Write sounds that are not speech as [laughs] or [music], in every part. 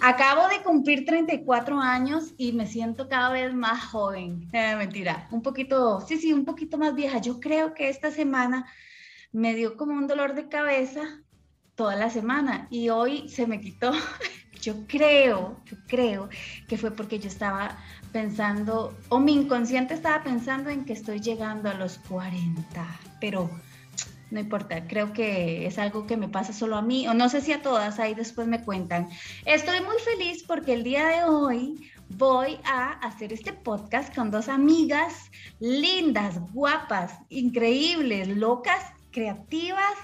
Acabo de cumplir 34 años y me siento cada vez más joven. Eh, mentira, un poquito, sí, sí, un poquito más vieja. Yo creo que esta semana me dio como un dolor de cabeza toda la semana y hoy se me quitó. [laughs] Yo creo, yo creo que fue porque yo estaba pensando, o mi inconsciente estaba pensando en que estoy llegando a los 40, pero no importa, creo que es algo que me pasa solo a mí, o no sé si a todas, ahí después me cuentan. Estoy muy feliz porque el día de hoy voy a hacer este podcast con dos amigas lindas, guapas, increíbles, locas, creativas.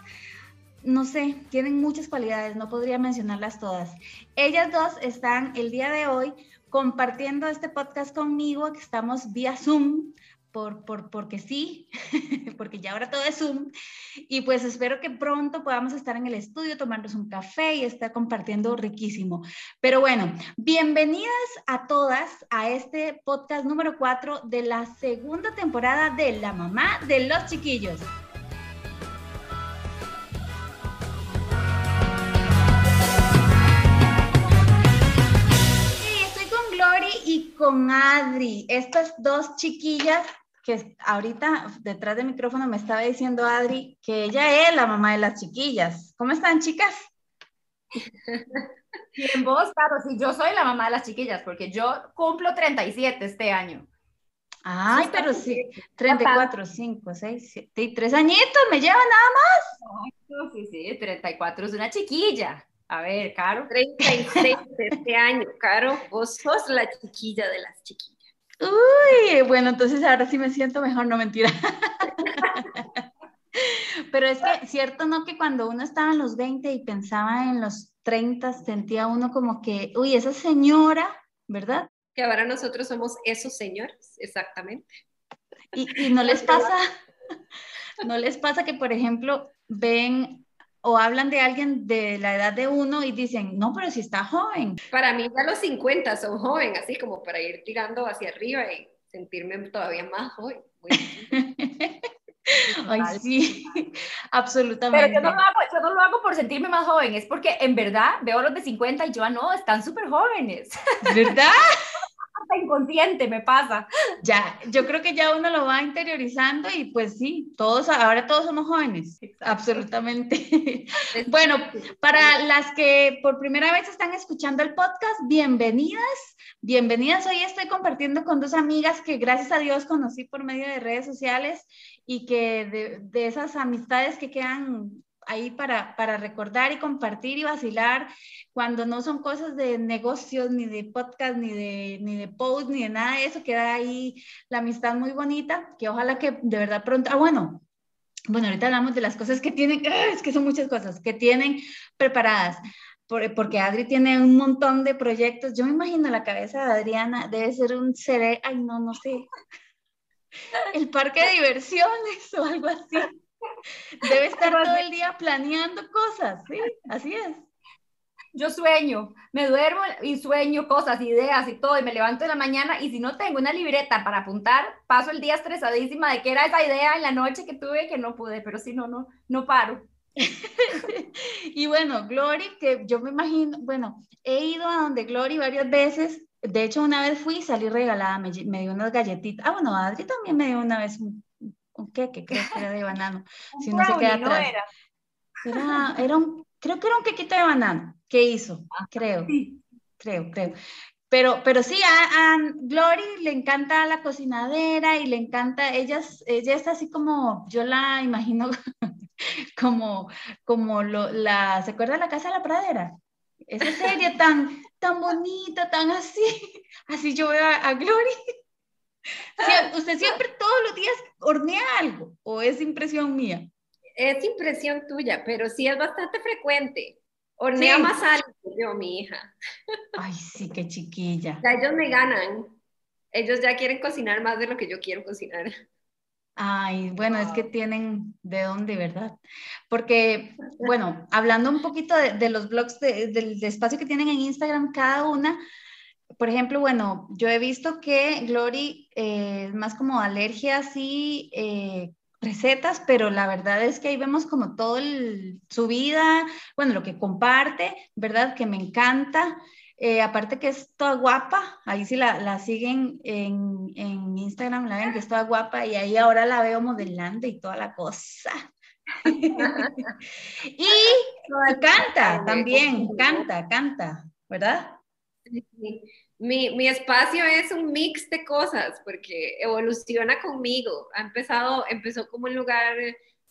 No sé, tienen muchas cualidades, no podría mencionarlas todas. Ellas dos están el día de hoy compartiendo este podcast conmigo, que estamos vía Zoom, por, por, porque sí, [laughs] porque ya ahora todo es Zoom. Y pues espero que pronto podamos estar en el estudio, tomarnos un café y estar compartiendo riquísimo. Pero bueno, bienvenidas a todas a este podcast número 4 de la segunda temporada de La Mamá de los Chiquillos. con Adri, estas dos chiquillas que ahorita detrás del micrófono me estaba diciendo Adri que ella es la mamá de las chiquillas. ¿Cómo están, chicas? [laughs] Bien, vos, claro, sí, yo soy la mamá de las chiquillas, porque yo cumplo 37 este año. Ay, pero sí, 34, 5, 6, 7 y 3 añitos, me lleva nada más. Sí, sí, 34 es una chiquilla. A ver, Caro. 36 este año, Caro, vos sos la chiquilla de las chiquillas. Uy, bueno, entonces ahora sí me siento mejor, no mentira. [laughs] Pero es que, cierto, ¿no? Que cuando uno estaba en los 20 y pensaba en los 30, sentía uno como que, uy, esa señora, ¿verdad? Que ahora nosotros somos esos señores, exactamente. Y, y no les pasa, [laughs] no les pasa que, por ejemplo, ven o hablan de alguien de la edad de uno y dicen, no, pero si está joven. Para mí ya los 50 son joven, así como para ir tirando hacia arriba y sentirme todavía más joven. [laughs] Ay, sí, absolutamente. Pero yo no, lo hago, yo no lo hago por sentirme más joven, es porque en verdad veo a los de 50 y yo, ah, no, están súper jóvenes. ¿Verdad? [laughs] inconsciente me pasa. Ya, yo creo que ya uno lo va interiorizando y pues sí, todos, ahora todos somos jóvenes, absolutamente. bueno, para las que por primera vez están escuchando el podcast, bienvenidas, bienvenidas. Hoy estoy compartiendo con dos amigas que gracias a Dios conocí por medio de redes sociales y que de, de esas amistades que quedan ahí para, para recordar y compartir y vacilar cuando no son cosas de negocios, ni de podcast, ni de, ni de post, ni de nada de eso, queda ahí la amistad muy bonita, que ojalá que de verdad pronto, ah, bueno, bueno, ahorita hablamos de las cosas que tienen, [laughs] es que son muchas cosas, que tienen preparadas, porque Adri tiene un montón de proyectos, yo me imagino la cabeza de Adriana, debe ser un seré, ay no, no sé, el parque de diversiones o algo así. Debe estar todo el día planeando cosas, ¿sí? Así es. Yo sueño, me duermo y sueño cosas, ideas y todo, y me levanto en la mañana y si no tengo una libreta para apuntar, paso el día estresadísima de que era esa idea en la noche que tuve que no pude, pero si no, no, no paro. [laughs] y bueno, Glory, que yo me imagino, bueno, he ido a donde Glory varias veces, de hecho una vez fui y salí regalada, me, me dio unas galletitas, ah bueno, Adri también me dio una vez un un queque, creo que era de banano, [laughs] si no se queda atrás. era. Era, un, creo que era un quequito de banano, ¿qué hizo? Ah, creo, creo, creo. Pero, pero sí, a, Glory le encanta la cocinadera y le encanta, ella, ella está así como, yo la imagino [laughs] como, como lo, la, ¿se acuerda de la Casa de la Pradera? Esa serie tan, tan bonita, tan así, [laughs] así yo veo a Glory ¿Usted siempre todos los días hornea algo o es impresión mía? Es impresión tuya, pero sí es bastante frecuente. Hornea más algo yo, mi hija. Ay, sí, qué chiquilla. Ya ellos me ganan. Ellos ya quieren cocinar más de lo que yo quiero cocinar. Ay, bueno, es que tienen de dónde, ¿verdad? Porque, bueno, hablando un poquito de, los blogs, del espacio que tienen en Instagram cada una, por ejemplo, bueno, yo he visto que Glory eh, es más como alergia así, eh, recetas, pero la verdad es que ahí vemos como todo su vida, bueno, lo que comparte, ¿verdad? Que me encanta. Eh, aparte que es toda guapa, ahí sí la, la siguen en, en, Instagram, la ven que es toda guapa y ahí ahora la veo modelando y toda la cosa. [laughs] y, [laughs] canta también, canta, canta, ¿verdad? Mi, mi, espacio es un mix de cosas porque evoluciona conmigo. Ha empezado, empezó como un lugar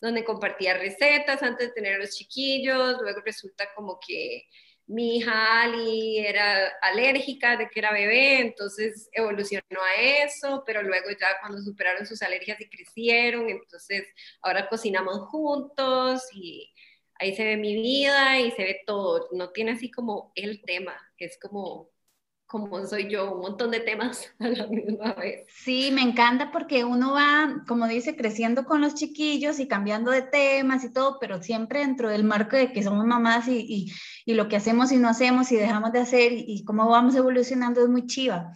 donde compartía recetas antes de tener a los chiquillos, luego resulta como que mi hija Ali era alérgica de que era bebé, entonces evolucionó a eso, pero luego ya cuando superaron sus alergias y crecieron, entonces ahora cocinamos juntos y ahí se ve mi vida y se ve todo, no tiene así como el tema, es como como soy yo, un montón de temas [laughs] a la misma vez. Sí, me encanta porque uno va, como dice, creciendo con los chiquillos y cambiando de temas y todo, pero siempre dentro del marco de que somos mamás y, y, y lo que hacemos y no hacemos y dejamos de hacer y, y, cómo vamos evolucionando es muy chiva.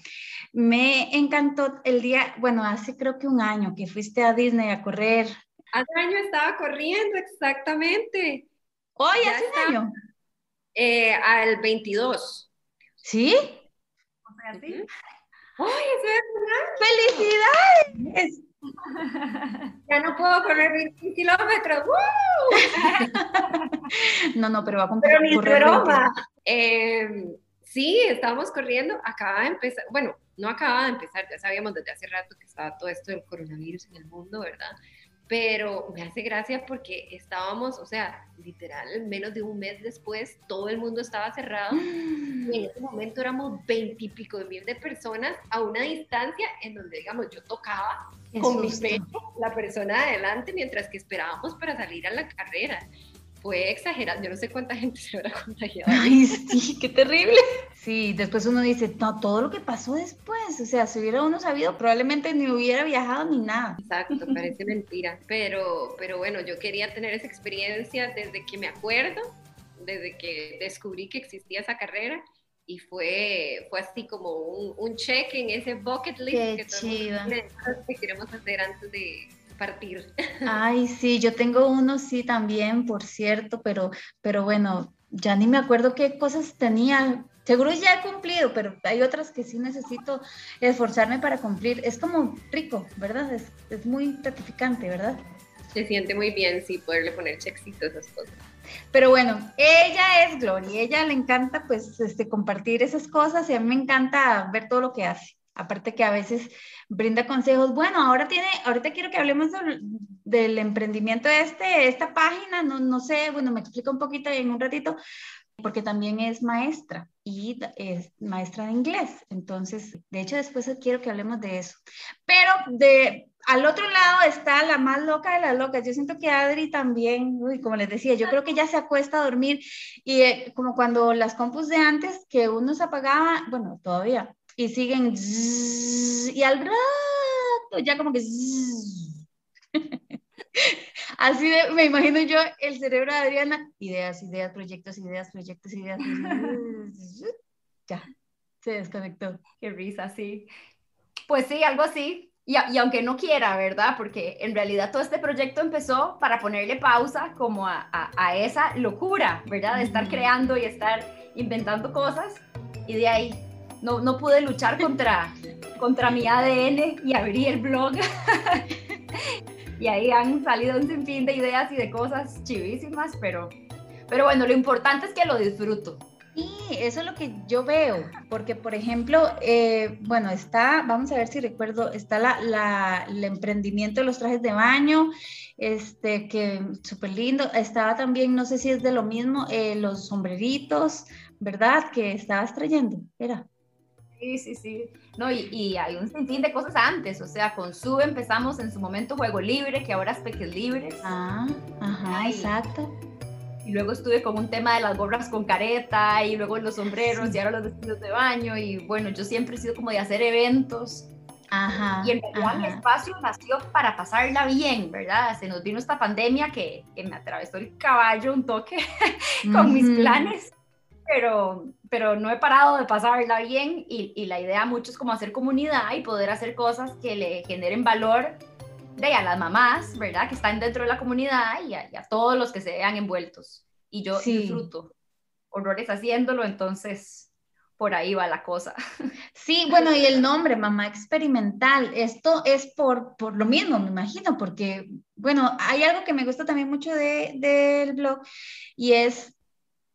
Me encantó el día, bueno, hace creo que un año que fuiste a Disney a correr. Hace un año estaba corriendo, exactamente. ¿Hoy hace un año? Eh, al 22. ¿Sí? así. ¡Ay, ¡Felicidades! Ya no puedo correr 20 kilómetros. [laughs] no, no, pero va a cumplir. Pero ni broma. Eh, sí, estábamos corriendo. Acaba de empezar. Bueno, no acaba de empezar. Ya sabíamos desde hace rato que estaba todo esto del coronavirus en el mundo, ¿verdad? Pero me hace gracia porque estábamos, o sea, literal, menos de un mes después, todo el mundo estaba cerrado. Y en [gasps] ese momento éramos veintipico de mil de personas a una distancia en donde, digamos, yo tocaba con mi pecho la persona adelante mientras que esperábamos para salir a la carrera fue exagerado. Yo no sé cuánta gente se habrá contagiado. Ay, [laughs] sí, qué terrible. Sí, después uno dice, no, todo lo que pasó después, o sea, si hubiera uno sabido, probablemente ni hubiera viajado ni nada. Exacto, [laughs] parece mentira. Pero, pero bueno, yo quería tener esa experiencia desde que me acuerdo, desde que descubrí que existía esa carrera. Y fue, fue así como un, un check en ese bucket list Qué que, que queremos hacer antes de, partir. Ay, sí, yo tengo uno, sí, también, por cierto, pero, pero bueno, ya ni me acuerdo qué cosas tenía. Seguro ya he cumplido, pero hay otras que sí necesito esforzarme para cumplir. Es como rico, ¿verdad? Es, es muy gratificante, ¿verdad? Se siente muy bien, sí, poderle poner chexitos a esas cosas. Pero bueno, ella es Gloria, ella le encanta pues este, compartir esas cosas y a mí me encanta ver todo lo que hace. Aparte que a veces brinda consejos. Bueno, ahora tiene, ahorita quiero que hablemos del, emprendimiento de este, esta página, no, no sé, bueno, me explica un poquito en un ratito, porque también es maestra y es maestra de inglés. Entonces, de hecho, después quiero que hablemos de eso. Pero de al otro lado está la más loca de las locas. Yo siento que Adri también, uy, como les decía, yo creo que ya se acuesta a dormir y eh, como cuando las compus de antes que uno se apagaba, bueno, todavía y siguen y al rato ya como que [laughs] así me imagino yo el cerebro de Adriana ideas ideas proyectos ideas proyectos ideas [laughs] ya se desconectó qué risa sí pues sí algo así y, y, aunque no quiera, ¿verdad? Porque en realidad todo este proyecto empezó para ponerle pausa como a, a, a esa locura, ¿verdad? De estar creando y estar inventando cosas. Y de ahí no, no pude luchar contra, contra mi ADN y abrí el blog. [laughs] y ahí han salido un sinfín de ideas y de cosas chivísimas, pero, pero bueno, lo importante es que lo disfruto. Sí, eso es lo que yo veo, porque por ejemplo, eh, bueno, está, vamos a ver si recuerdo, está la, el emprendimiento de los trajes de baño, este, que súper lindo, estaba también, no sé si es de lo mismo, eh, los sombreritos, ¿verdad? Que estabas trayendo, era. Sí, sí, sí. No, y, y, hay un sinfín de cosas antes, o sea, con Sube empezamos en su momento Juego Libre, que ahora es Peques Libres. Ah, ajá, exacto. Y luego estuve con un tema de las gorras con careta, y luego los sombreros, y ahora los vestidos de baño, y bueno, yo siempre he sido como de hacer eventos. Ajá, y en realidad mi espacio nació para pasarla bien, ¿verdad? Se nos vino esta pandemia que, que me atravesó el caballo un toque [laughs] con mis planes pero, pero no he parado de pasarla bien y, y, la idea mucho es como hacer comunidad y poder hacer cosas que le generen valor de a las mamás, ¿verdad? Que están dentro de la comunidad y a, todos los que se vean envueltos. Y yo disfruto horrores haciéndolo, entonces, por ahí va la cosa. [laughs] Sí, bueno, y el nombre, mamá experimental, esto es por, por lo mismo, me imagino, porque, bueno, hay algo que me gusta también mucho del de, blog y es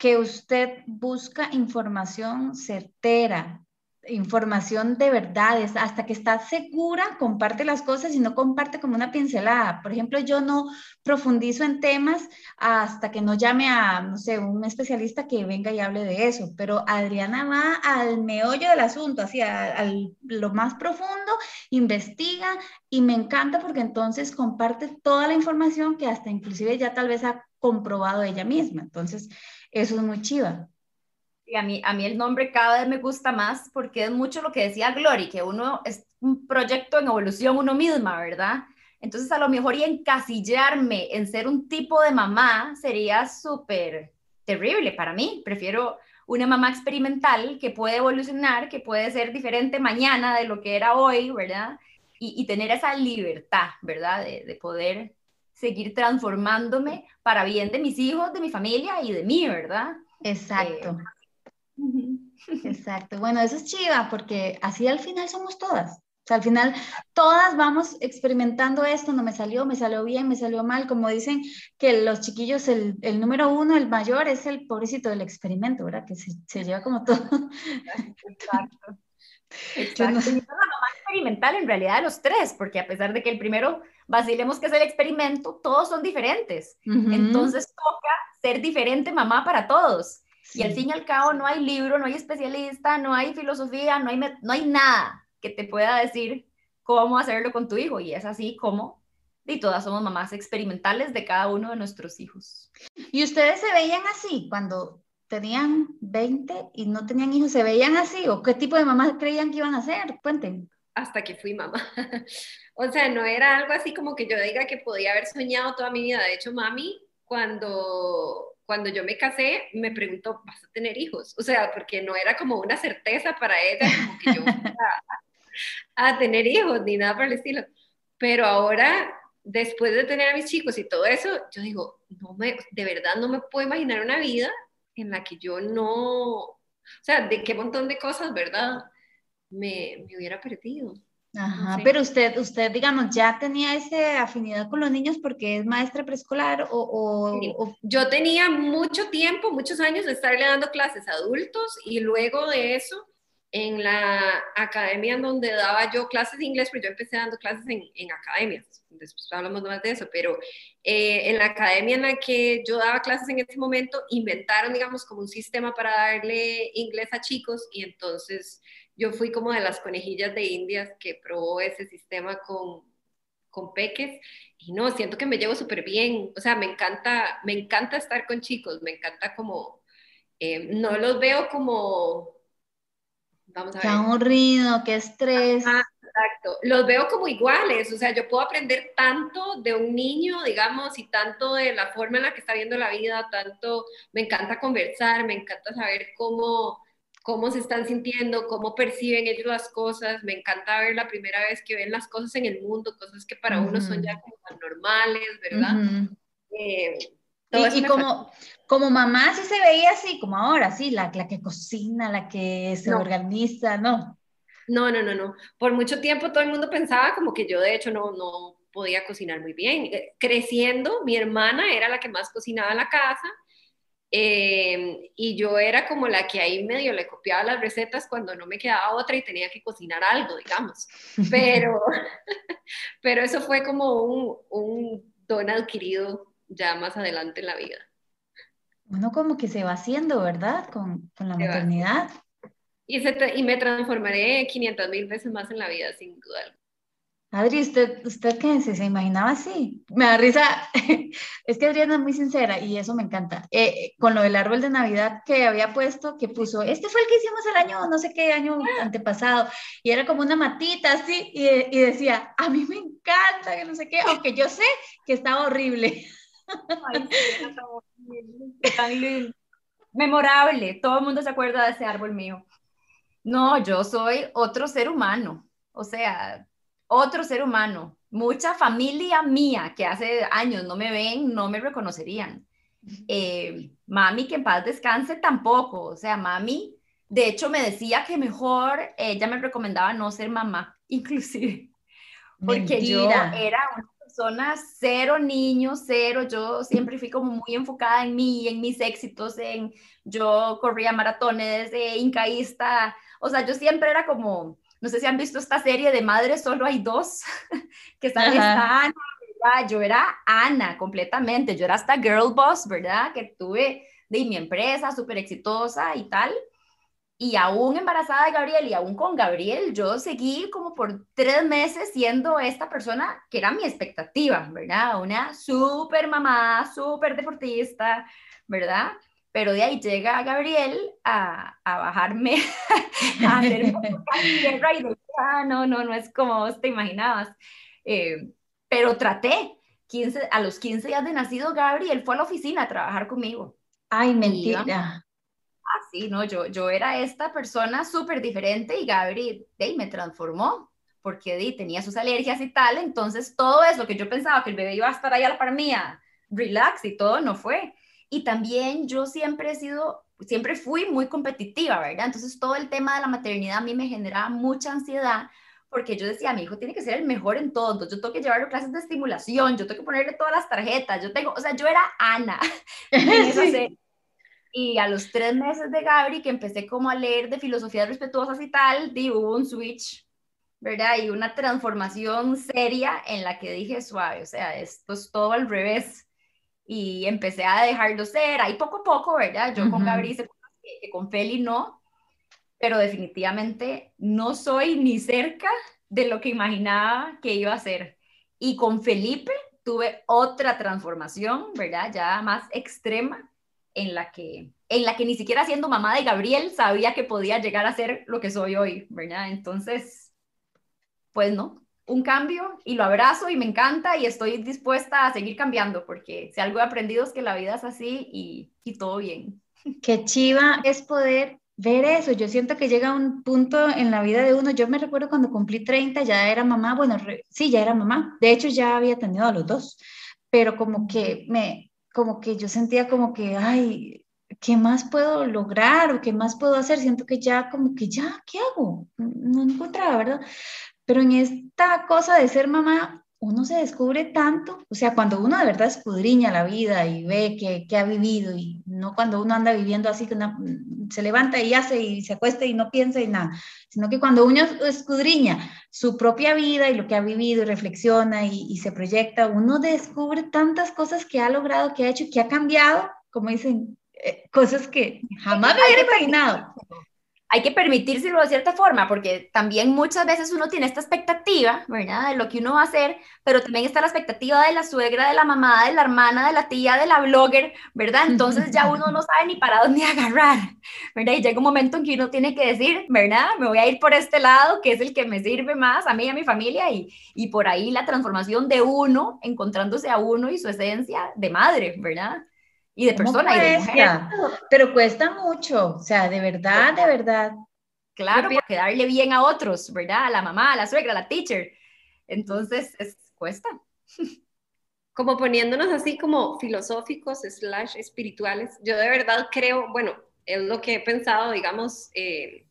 que usted busca información certera, información de verdades, hasta que está segura, comparte las cosas y no comparte como una pincelada. Por ejemplo, yo no profundizo en temas hasta que no llame a, no sé, un especialista que venga y hable de eso, pero Adriana va al meollo del asunto, así, a, lo más profundo, investiga y me encanta porque entonces comparte toda la información que hasta inclusive ya tal vez ha comprobado ella misma. Entonces, eso es muy chiva a mí, a mí el nombre cada vez me gusta más porque es mucho lo que decía Glory, que uno es un proyecto en evolución uno misma, ¿verdad? Entonces a lo mejor y encasillarme en ser un tipo de mamá sería súper terrible para mí. Prefiero una mamá experimental que puede evolucionar, que puede ser diferente mañana de lo que era hoy, ¿verdad? Y, tener esa libertad, ¿verdad? De, poder seguir transformándome para bien de mis hijos, de mi familia y de mí, ¿verdad? Exacto. Eh, Exacto. Bueno, eso es chiva porque así al final somos todas. O sea, al final todas vamos experimentando esto, no me salió, me salió bien, me salió mal, como dicen que los chiquillos, el, el número uno, el mayor, es el pobrecito del experimento, ¿verdad? Que se, se lleva como todo. Exacto. Exacto. No... la mamá experimental en realidad de los tres, porque a pesar de que el primero vacilemos que es el experimento, todos son diferentes. Entonces toca ser diferente mamá para todos. Y al fin y al cabo no hay libro, no hay especialista, no hay filosofía, no hay, no hay nada que te pueda decir cómo hacerlo con tu hijo. Y es así como, y todas somos mamás experimentales de cada uno de nuestros hijos. ¿Y ustedes se veían así cuando tenían 20 y no tenían hijos? ¿Se veían así? ¿O qué tipo de mamás creían que iban a ser? Cuenten. Hasta que fui mamá. [laughs] o sea, no era algo así como que yo diga que podía haber soñado toda mi vida. De hecho, mami, cuando cuando yo me casé, me preguntó, ¿vas a tener hijos? O sea, porque no era como una certeza para ella, como que yo [laughs] a, a tener hijos, ni nada por el estilo. Pero ahora, después de tener a mis chicos y todo eso, yo digo, no me, de verdad no me puedo imaginar una vida en la que yo no, o sea, de qué montón de cosas, ¿verdad? Me, me hubiera perdido. Ajá, pero usted, usted, digamos, ya tenía esa afinidad con los niños porque es maestra preescolar o, Yo tenía mucho tiempo, muchos años de estarle dando clases a adultos y luego de eso, en la academia en donde daba yo clases de inglés, pues yo empecé dando clases en, en academias, después hablamos más de eso, pero eh, en la academia en la que yo daba clases en ese momento, inventaron, digamos, como un sistema para darle inglés a chicos y entonces yo fui como de las conejillas de indias que probó ese sistema con, con peques y no, siento que me llevo súper bien, o sea, me encanta, me encanta estar con chicos, me encanta como, eh, no los veo como, vamos a ver. Qué aburrido, qué estrés. Exacto, los veo como iguales, o sea, yo puedo aprender tanto de un niño, digamos, y tanto de la forma en la que está viendo la vida, tanto, me encanta conversar, me encanta saber cómo cómo se están sintiendo, cómo perciben ellos las cosas. Me encanta ver la primera vez que ven las cosas en el mundo, cosas que para uno son ya como normales, ¿verdad? Eh, y, como, como mamá sí se veía así, como ahora, sí, la, la que cocina, la que se organiza, ¿no? No, no, no, no. Por mucho tiempo todo el mundo pensaba como que yo de hecho no, no podía cocinar muy bien. Eh, creciendo, mi hermana era la que más cocinaba en la casa eh, y yo era como la que ahí medio le copiaba las recetas cuando no me quedaba otra y tenía que cocinar algo, digamos. [laughs] Pero, [laughs] pero eso fue como un, un don adquirido ya más adelante en la vida. Bueno, como que se va haciendo, ¿verdad? Con, con la maternidad. Y, se y me transformaré 500 mil veces más en la vida, sin duda. Adri, ¿usted, usted qué se, se imaginaba así? Me da risa, [laughs] es que Adriana es muy sincera y eso me encanta. Eh, con lo del árbol de Navidad que había puesto, que puso, este fue el que hicimos el año, no sé qué año antepasado, y era como una matita así, y, y decía, a mí me encanta, que no sé qué, aunque yo sé que estaba horrible. Ay, tan lindo. Memorable, todo el mundo se acuerda de ese árbol mío. No, yo soy otro ser humano, o sea, otro ser humano, mucha familia mía que hace años no me ven, no me reconocerían. Eh, mami, que en paz descanse, tampoco. O sea, mami De hecho, me decía que mejor, ella me recomendaba no ser mamá, [laughs] inclusive, porque yo era una persona cero niños, cero, yo siempre fui como muy enfocada en mí, en mis éxitos, en yo corría maratones, de incaísta, o sea, yo siempre era como, no sé si han visto esta serie de Madres, solo hay dos, [laughs] que están esta Ana, yo era Ana completamente, yo era hasta girl boss, ¿verdad? Que tuve de mi empresa súper exitosa y tal. Y aún embarazada de Gabriel y aún con Gabriel, yo seguí como por tres meses siendo esta persona que era mi expectativa, ¿verdad? Una súper mamá, súper deportista, ¿verdad? Pero de ahí llega Gabriel a, a bajarme, [laughs] a hacer [laughs] tierra y de, ah, no, no, no es como vos te imaginabas. Eh, pero traté, 15, a los 15 días de nacido, Gabriel fue a la oficina a trabajar conmigo. Ay, mentira. Ah, sí, no, yo, yo era esta persona súper diferente y Gabriel de, me transformó porque tenía sus alergias y tal, entonces todo eso que yo pensaba que el bebé iba a estar ahí a la par mía, relax y todo, no fue. Y también yo siempre he sido, siempre fui muy competitiva, ¿verdad? Entonces todo el tema de la maternidad a mí me generaba mucha ansiedad porque yo decía, mi hijo tiene que ser el mejor en todo, entonces yo tengo que llevarlo a clases de estimulación, yo tengo que ponerle todas las tarjetas, yo tengo, o sea, yo era Ana [laughs] [laughs] Y a los tres meses de Gabri, que empecé como a leer de filosofías respetuosas y tal, di, hubo un switch, ¿verdad? Y una transformación seria en la que dije, suave, o sea, esto es todo al revés y empecé a dejarlo ser, ahí poco a poco, ¿verdad? Yo con Gabriel hice cosas que, con Feli no, pero definitivamente no soy ni cerca de lo que imaginaba que iba a ser. Y con Felipe tuve otra transformación, ¿verdad? Ya más extrema, en la que, en la que ni siquiera siendo mamá de Gabriel sabía que podía llegar a ser lo que soy hoy, ¿verdad? Entonces, pues no, un cambio y lo abrazo y me encanta y estoy dispuesta a seguir cambiando porque si algo he aprendido es que la vida es así y, y todo bien. Qué chiva es poder ver eso. Yo siento que llega un punto en la vida de uno. Yo me recuerdo cuando cumplí 30, ya era mamá. Bueno, sí, ya era mamá. De hecho, ya había tenido a los dos. Pero como que me, como que yo sentía como que, ay, ¿qué más puedo lograr o qué más puedo hacer? Siento que ya, como que ya, ¿qué hago? No encontraba, ¿verdad? Pero en esta cosa de ser mamá, uno se descubre tanto, o sea, cuando uno de verdad escudriña la vida y ve que, ha vivido y no cuando uno anda viviendo así que se levanta y hace y se acuesta y no piensa y nada, sino que cuando uno escudriña su propia vida y lo que ha vivido y reflexiona y, se proyecta, uno descubre tantas cosas que ha logrado, que ha hecho, que ha cambiado, como dicen, eh, cosas que jamás me hubiera imaginado hay que permitírselo de cierta forma, porque también muchas veces uno tiene esta expectativa, ¿verdad? De lo que uno va a hacer, pero también está la expectativa de la suegra, de la mamá, de la hermana, de la tía, de la blogger, ¿verdad? Entonces ya uno no sabe ni para dónde [laughs] agarrar, ¿verdad? Y llega un momento en que uno tiene que decir, ¿verdad? Me voy a ir por este lado, que es el que me sirve más a mí y a mi familia, y, y por ahí la transformación de uno, encontrándose a uno y su esencia de madre, ¿verdad? Y de persona y de mujer. Pero cuesta mucho, o sea, de verdad, de verdad. Claro, porque darle bien a otros, ¿verdad? A la mamá, a la suegra, a la teacher. Entonces, es, cuesta. [laughs] Como poniéndonos así como filosóficos, slash espirituales, yo de verdad creo, bueno, es lo que he pensado, digamos, eh,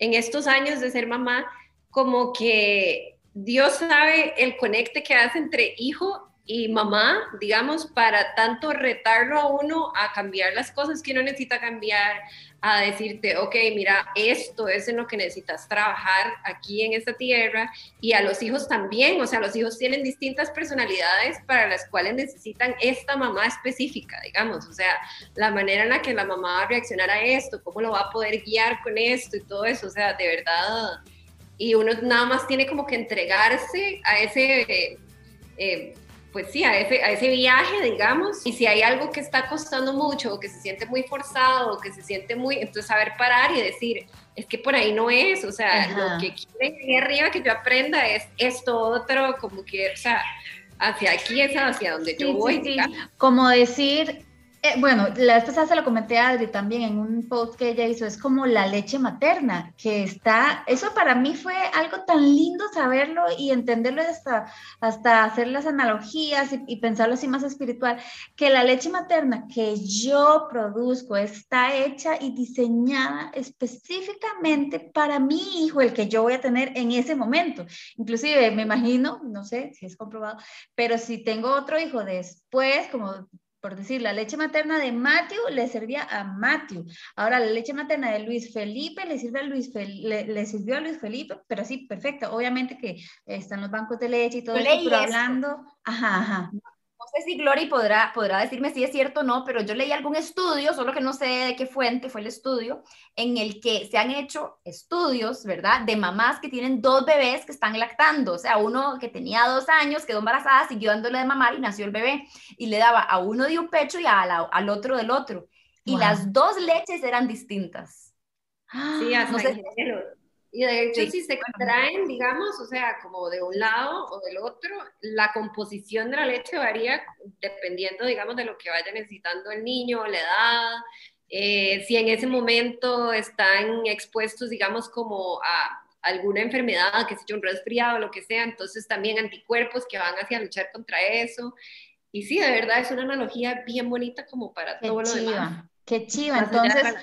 en estos años de ser mamá, como que Dios sabe el conecte que hace entre hijo y mamá, digamos, para tanto retarlo a uno a cambiar las cosas que uno necesita cambiar, a decirte, ok, mira, esto es en lo que necesitas trabajar aquí en esta tierra, y a los hijos también, o sea, los hijos tienen distintas personalidades para las cuales necesitan esta mamá específica, digamos, o sea, la manera en la que la mamá va a reaccionar a esto, cómo lo va a poder guiar con esto y todo eso, o sea, de verdad, y uno nada más tiene como que entregarse a ese... Eh, pues sí, a ese, a ese viaje, digamos, y si hay algo que está costando mucho o que se siente muy forzado o que se siente muy, entonces saber parar y decir, es que por ahí no es, o sea, lo que quieren ahí arriba que yo aprenda es esto otro, como que, o sea, hacia aquí es hacia donde yo voy. Como decir, Eh, bueno, la vez pasada se lo comenté a Adri también en un post que ella hizo, es como la leche materna, que está, eso para mí fue algo tan lindo saberlo y entenderlo hasta, hasta hacer las analogías y, pensarlo así más espiritual, que la leche materna que yo produzco está hecha y diseñada específicamente para mi hijo, el que yo voy a tener en ese momento. Inclusive me imagino, no sé si es comprobado, pero si tengo otro hijo después, como por decir, la leche materna de Matthew le servía a Matthew. Ahora la leche materna de Luis Felipe le, sirve a Luis le, sirvió a Luis Felipe, pero sí, perfecto. Obviamente que están los bancos de leche y todo eso, pero hablando, ajá, ajá no sé si Glory podrá, podrá decirme si es cierto o no, pero yo leí algún estudio, solo que no sé de qué fuente fue el estudio, en el que se han hecho estudios, ¿verdad?, de mamás que tienen dos bebés que están lactando. O sea, uno que tenía dos años, quedó embarazada, siguió dándole de mamar y nació el bebé. Y le daba a uno de un pecho y al otro del otro. Y las dos leches eran distintas. Sí, hasta no sé, y de hecho, si se contraen, digamos, o sea, como de un lado o del otro, la composición de la leche varía dependiendo, digamos, de lo que vaya necesitando el niño, la edad, eh, si en ese momento están expuestos, digamos, como a alguna enfermedad, que se un resfriado, lo que sea, entonces también anticuerpos que van hacia luchar contra eso. Y sí, de verdad es una analogía bien bonita como para todo lo demás. Qué chiva, entonces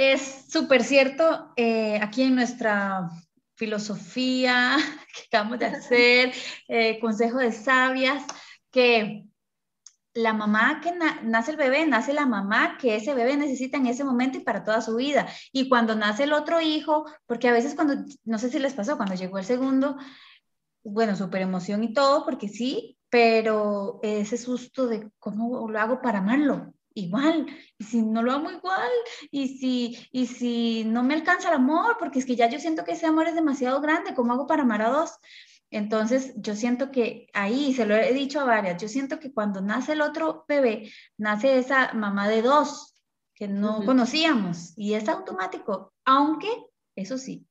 es súper cierto eh, aquí en nuestra filosofía [laughs] que acabamos de hacer, eh, consejo de sabias, que la mamá que nace el bebé, nace la mamá que ese bebé necesita en ese momento y para toda su vida. Y cuando nace el otro hijo, porque a veces cuando, no sé si les pasó, cuando llegó el segundo, bueno, súper emoción y todo, porque sí, pero ese susto de cómo lo hago para amarlo, igual, y si no lo amo igual, y si, y si no me alcanza el amor, porque es que ya yo siento que ese amor es demasiado grande, ¿cómo hago para amar a dos? Entonces, yo siento que ahí, se lo he dicho a varias, yo siento que cuando nace el otro bebé, nace esa mamá de dos que no conocíamos y es automático, aunque, eso sí,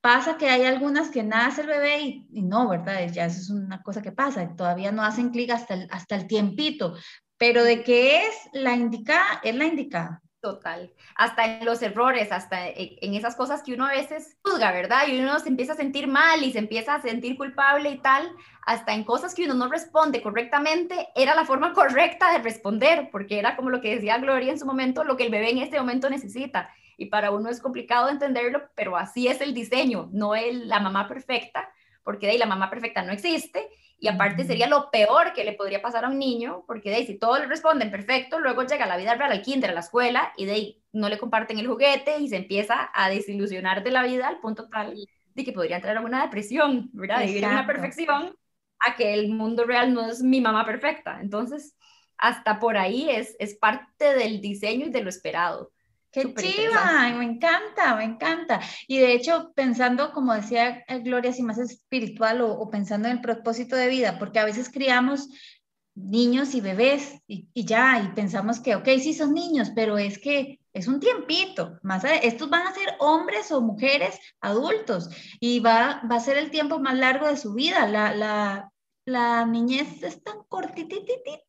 pasa que hay algunas que nace el bebé y, no, ¿verdad? Ya eso es una cosa que pasa, todavía no hacen clic hasta el, hasta el tiempito, pero de que es la indicada, es la indicada. Total. Hasta en los errores, hasta en esas cosas que uno a veces juzga, ¿verdad? Y uno se empieza a sentir mal y se empieza a sentir culpable y tal, hasta en cosas que uno no responde correctamente, era la forma correcta de responder, porque era como lo que decía Gloria en su momento, lo que el bebé en este momento necesita. Y para uno es complicado entenderlo, pero así es el diseño, no es la mamá perfecta, porque de ahí la mamá perfecta no existe y aparte sería lo peor que le podría pasar a un niño, porque de ahí si todos le responden perfecto, luego llega la vida real, al kinder, a la escuela, y de ahí no le comparten el juguete y se empieza a desilusionar de la vida al punto tal de que podría entrar a una depresión, ¿verdad? De vivir una perfección a que el mundo real no es mi mamá perfecta. Entonces, hasta por ahí es, es parte del diseño y de lo esperado. Qué chiva, me encanta, me encanta. Y de hecho, pensando, como decía Gloria, si más espiritual o, pensando en el propósito de vida, porque a veces criamos niños y bebés y, ya, y pensamos que, ok, sí son niños, pero es que es un tiempito, más estos van a ser hombres o mujeres adultos y va, va a ser el tiempo más largo de su vida. La, la, la niñez es tan cortititita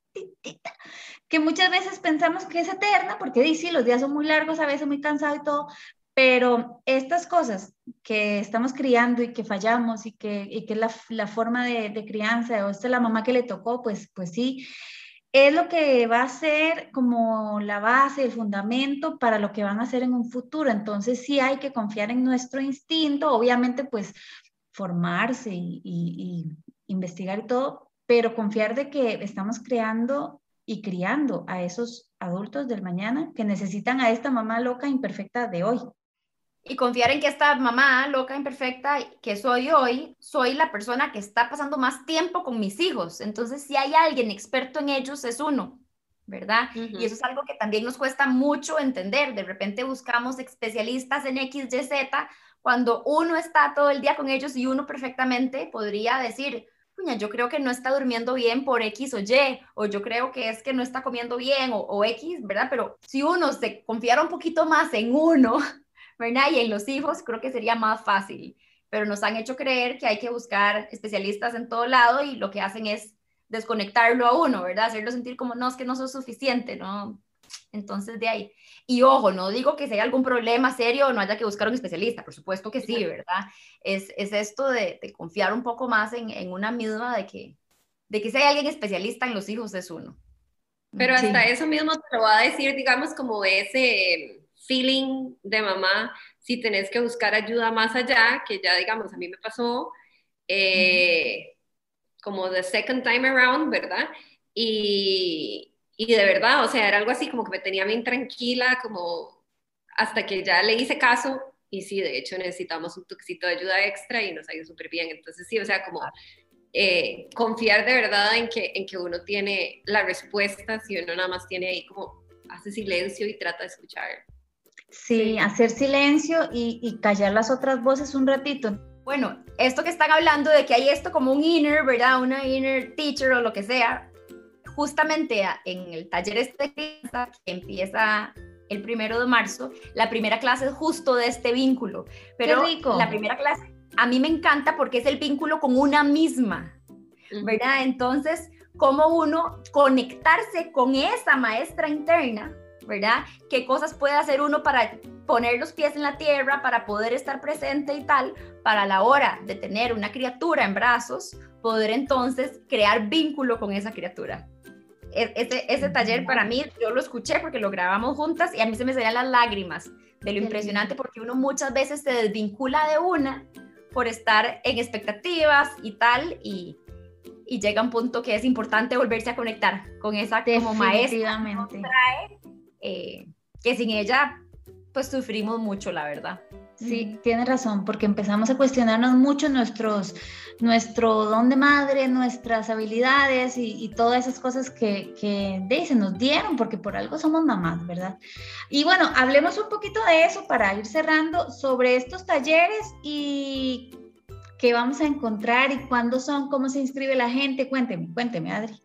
que muchas veces pensamos que es eterna, porque sí, los días son muy largos, a veces muy cansados y todo, pero estas cosas que estamos criando y que fallamos y que, y que es la, la forma de, crianza, o esta es la mamá que le tocó, pues, pues sí, es lo que va a ser como la base, el fundamento para lo que van a hacer en un futuro. Entonces sí hay que confiar en nuestro instinto, obviamente pues formarse y, y investigar y todo, pero confiar de que estamos creando y criando a esos adultos del mañana que necesitan a esta mamá loca imperfecta de hoy. Y confiar en que esta mamá loca imperfecta que soy hoy, soy la persona que está pasando más tiempo con mis hijos. Entonces, si hay alguien experto en ellos, es uno, ¿verdad? Y eso es algo que también nos cuesta mucho entender. De repente buscamos especialistas en X, Y, Z, cuando uno está todo el día con ellos y uno perfectamente podría decir, yo creo que no está durmiendo bien por X o Y, o yo creo que es que no está comiendo bien, o, X, ¿verdad? Pero si uno se confiara un poquito más en uno, [laughs] ¿verdad? Y en los hijos, creo que sería más fácil. Pero nos han hecho creer que hay que buscar especialistas en todo lado y lo que hacen es desconectarlo a uno, ¿verdad? Hacerlo sentir como, no, es que no sos suficiente, ¿no? Entonces, de ahí. Y ojo, no digo que si hay algún problema serio no haya que buscar un especialista, por supuesto que sí, ¿verdad? Es, es esto de, de, confiar un poco más en, en, una misma, de que, de que si hay alguien especialista en los hijos es uno. Pero hasta sí. eso mismo te lo va a decir, digamos, como ese feeling de mamá, si tenés que buscar ayuda más allá, que ya, digamos, a mí me pasó, eh, como the second time around, ¿verdad? Y, y de verdad, o sea, era algo así como que me tenía bien tranquila, como hasta que ya le hice caso y sí, de hecho necesitamos un toquecito de ayuda extra y nos ha ido súper bien. Entonces sí, o sea, como eh, confiar de verdad en que, en que uno tiene la respuesta, si uno nada más tiene ahí como hace silencio y trata de escuchar. Sí, hacer silencio y, y callar las otras voces un ratito. Bueno, esto que están hablando de que hay esto como un inner, ¿verdad? Una inner teacher o lo que sea, justamente en el taller este que empieza el primero de marzo, la primera clase es justo de este vínculo. Pero la primera clase a mí me encanta porque es el vínculo con una misma, ¿verdad? Entonces, cómo uno conectarse con esa maestra interna, ¿verdad? ¿Qué cosas puede hacer uno para poner los pies en la tierra, para poder estar presente y tal, para la hora de tener una criatura en brazos, poder entonces crear vínculo con esa criatura? Ese, ese taller para mí, yo lo escuché porque lo grabamos juntas y a mí se me salían las lágrimas de lo impresionante porque uno muchas veces se desvincula de una por estar en expectativas y tal y, y llega un punto que es importante volverse a conectar con esa como maestra que, trae, eh, que sin ella pues sufrimos mucho, la verdad. Sí, tiene razón, porque empezamos a cuestionarnos mucho nuestros, nuestro don de madre, nuestras habilidades y, y todas esas cosas que, que de, se nos dieron, porque por algo somos mamás, ¿verdad? Y bueno, hablemos un poquito de eso para ir cerrando sobre estos talleres y qué vamos a encontrar y cuándo son, cómo se inscribe la gente. Cuénteme, cuénteme, Adri.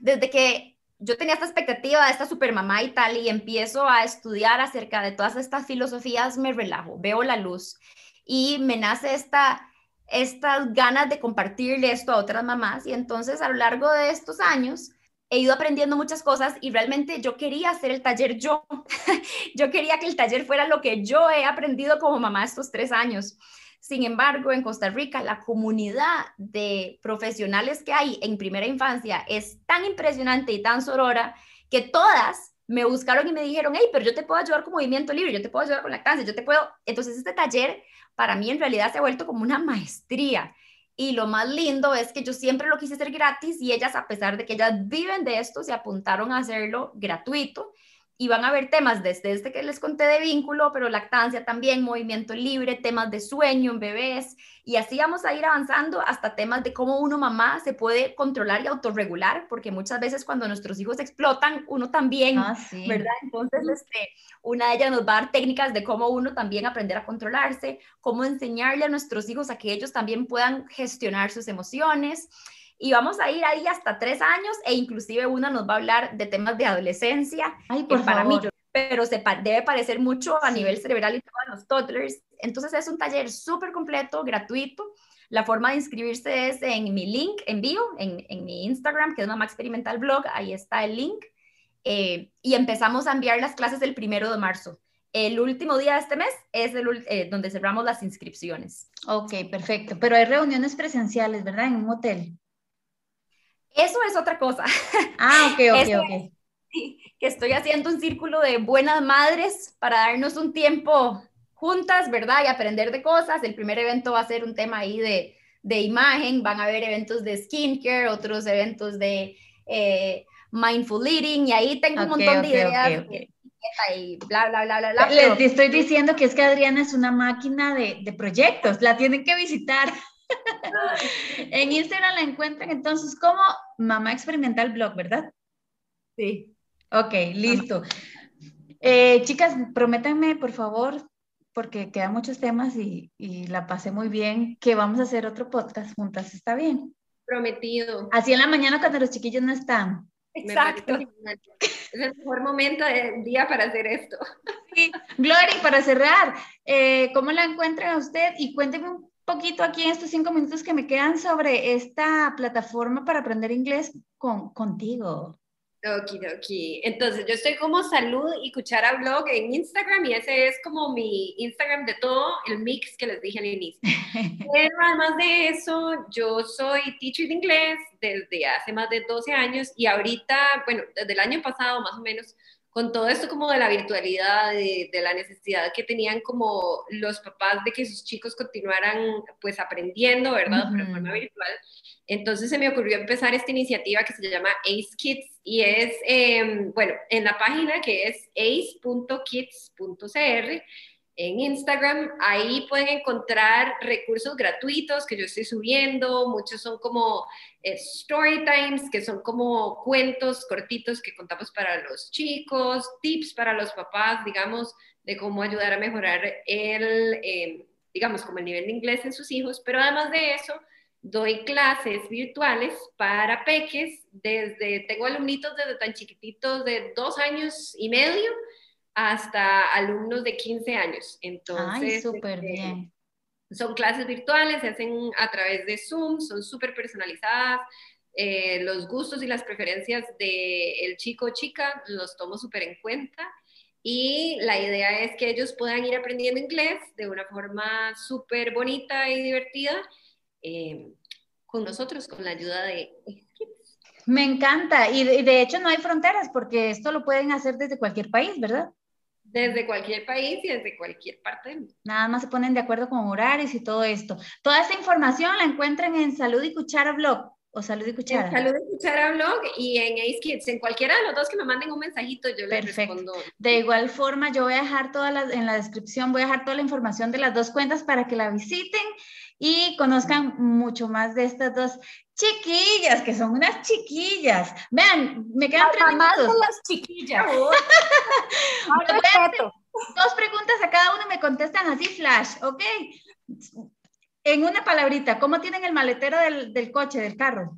Desde que yo tenía esta expectativa de esta supermamá y tal, y empiezo a estudiar acerca de todas estas filosofías, me relajo, veo la luz y me nace esta, estas ganas de compartirle esto a otras mamás. Y entonces a lo largo de estos años he ido aprendiendo muchas cosas y realmente yo quería hacer el taller yo. [laughs] yo quería que el taller fuera lo que yo he aprendido como mamá estos tres años. Sin embargo, en Costa Rica, la comunidad de profesionales que hay en primera infancia es tan impresionante y tan sorora que todas me buscaron y me dijeron, hey, pero yo te puedo ayudar con movimiento libre, yo te puedo ayudar con lactancia, yo te puedo... Entonces, este taller para mí en realidad se ha vuelto como una maestría. Y lo más lindo es que yo siempre lo quise hacer gratis y ellas, a pesar de que ellas viven de esto, se apuntaron a hacerlo gratuito y van a ver temas desde este que les conté de vínculo, pero lactancia también, movimiento libre, temas de sueño en bebés, y así vamos a ir avanzando hasta temas de cómo uno mamá se puede controlar y autorregular, porque muchas veces cuando nuestros hijos explotan, uno también, ah, sí. ¿verdad? Entonces, este, una de ellas nos va a dar técnicas de cómo uno también aprender a controlarse, cómo enseñarle a nuestros hijos a que ellos también puedan gestionar sus emociones y vamos a ir ahí hasta tres años e inclusive una nos va a hablar de temas de adolescencia, Ay, por para favor. mí, pero se debe parecer mucho a sí. nivel cerebral y todos los toddlers. Entonces es un taller súper completo, gratuito. La forma de inscribirse es en mi link en bio, en, en mi Instagram, que es Mamá Experimental Blog, ahí está el link. Eh, y empezamos a enviar las clases el primero de marzo. El último día de este mes es el, eh, donde cerramos las inscripciones. Ok, perfecto. Pero hay reuniones presenciales, ¿verdad? En un hotel. Eso es otra cosa. Ah, ok, ok, Eso ok. Que estoy haciendo un círculo de buenas madres para darnos un tiempo juntas, ¿verdad? Y aprender de cosas. El primer evento va a ser un tema ahí de, de imagen, van a haber eventos de skincare, otros eventos de eh, mindful eating, y ahí tengo un okay, montón de ideas. Okay, y bla, bla, bla, bla, bla. Les pero... estoy diciendo que es que Adriana es una máquina de, de proyectos, la tienen que visitar. [laughs] en Instagram la encuentran entonces como Mamá Experimental Blog, ¿verdad? Sí. Ok, listo. Eh, chicas, prométanme, por favor, porque quedan muchos temas y, y, la pasé muy bien, que vamos a hacer otro podcast juntas, ¿está bien? Prometido. Así en la mañana cuando los chiquillos no están. Exacto. Es el mejor momento del día para hacer esto. Sí. Glory, para cerrar, eh, ¿cómo la encuentran a usted? Y cuénteme un poquito aquí en estos cinco minutos que me quedan sobre esta plataforma para aprender inglés con, contigo. Okidoki. Entonces, yo estoy como Salud y Cuchara Blog en Instagram y ese es como mi Instagram de todo, el mix que les dije al inicio. [laughs] Pero además de eso, yo soy teacher de inglés desde hace más de 12 años y ahorita, bueno, desde el año pasado más o menos, con todo esto como de la virtualidad, de, de, la necesidad que tenían como los papás de que sus chicos continuaran pues aprendiendo, ¿verdad? Uh -huh. forma virtual. Entonces se me ocurrió empezar esta iniciativa que se llama Ace Kids y es, eh, bueno, en la página que es ace.kids.cr en Instagram. Ahí pueden encontrar recursos gratuitos que yo estoy subiendo. Muchos son como eh, story times, que son como cuentos cortitos que contamos para los chicos, tips para los papás, digamos, de cómo ayudar a mejorar el, eh, digamos, como el nivel de inglés en sus hijos. Pero además de eso, doy clases virtuales para peques desde, tengo alumnitos desde tan chiquititos de dos años y medio hasta alumnos de 15 años. Entonces, Ay, súper este, bien. Son clases virtuales, se hacen a través de Zoom, son súper personalizadas. Eh, los gustos y las preferencias del de chico o chica los tomo súper en cuenta. Y la idea es que ellos puedan ir aprendiendo inglés de una forma súper bonita y divertida eh, con nosotros, con la ayuda de me encanta. Y de, de, hecho no hay fronteras porque esto lo pueden hacer desde cualquier país, ¿verdad? Desde cualquier país y desde cualquier parte del mundo. Nada más se ponen de acuerdo con horarios y todo esto. Toda esta información la encuentran en Salud y Cuchara Blog o Salud y Cuchara. En Salud y Cuchara Blog y en Ace Kids. En cualquiera de los dos que me manden un mensajito, yo les Perfecto. respondo. De igual forma, yo voy a dejar toda la, en la descripción, voy a dejar toda la información de las dos cuentas para que la visiten y conozcan mucho más de estas dos chiquillas, que son unas chiquillas. Vean, me quedan tres minutos. de las chiquillas. [laughs] dos preguntas a cada uno y me contestan así flash, ¿ok? En una palabrita, ¿cómo tienen el maletero del, del coche, del carro?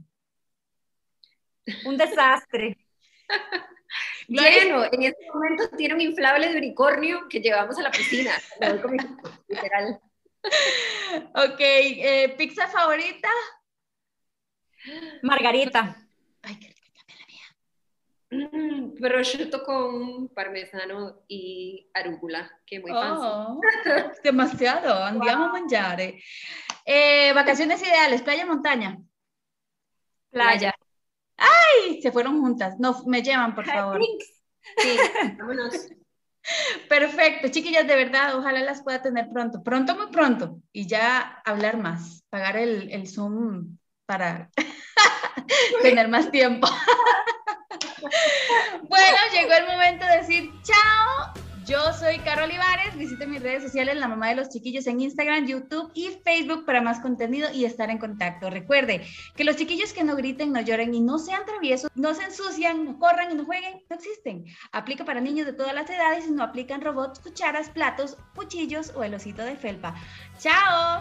Un desastre. [laughs] Lleno, en este momento tiene un inflable de unicornio que llevamos a la piscina. literal. [laughs] Ok, eh, ¿pizza favorita? Margarita. Ay, qué rica la mía. Mm, prosciutto con parmesano y arugula, que muy oh, [laughs] Demasiado, andiamo wow. a mangiare. Eh, vacaciones ideales, playa, montaña. Playa. ¡Ay! Se fueron juntas. No, me llevan, por favor. Sí, [laughs] vámonos. Perfecto, chiquillas, de verdad, ojalá las pueda tener pronto, pronto, muy pronto, y ya hablar más, pagar el, el Zoom para [laughs] tener más tiempo. [laughs] bueno, llegó el momento de decir chao. Yo soy Caro Olivares, visite mis redes sociales, la mamá de los chiquillos en Instagram, YouTube y Facebook para más contenido y estar en contacto. Recuerde que los chiquillos que no griten, no lloren y no sean traviesos, no se ensucian, no corran y no jueguen, no existen. Aplica para niños de todas las edades y no aplican robots, cucharas, platos, cuchillos o el osito de felpa. ¡Chao!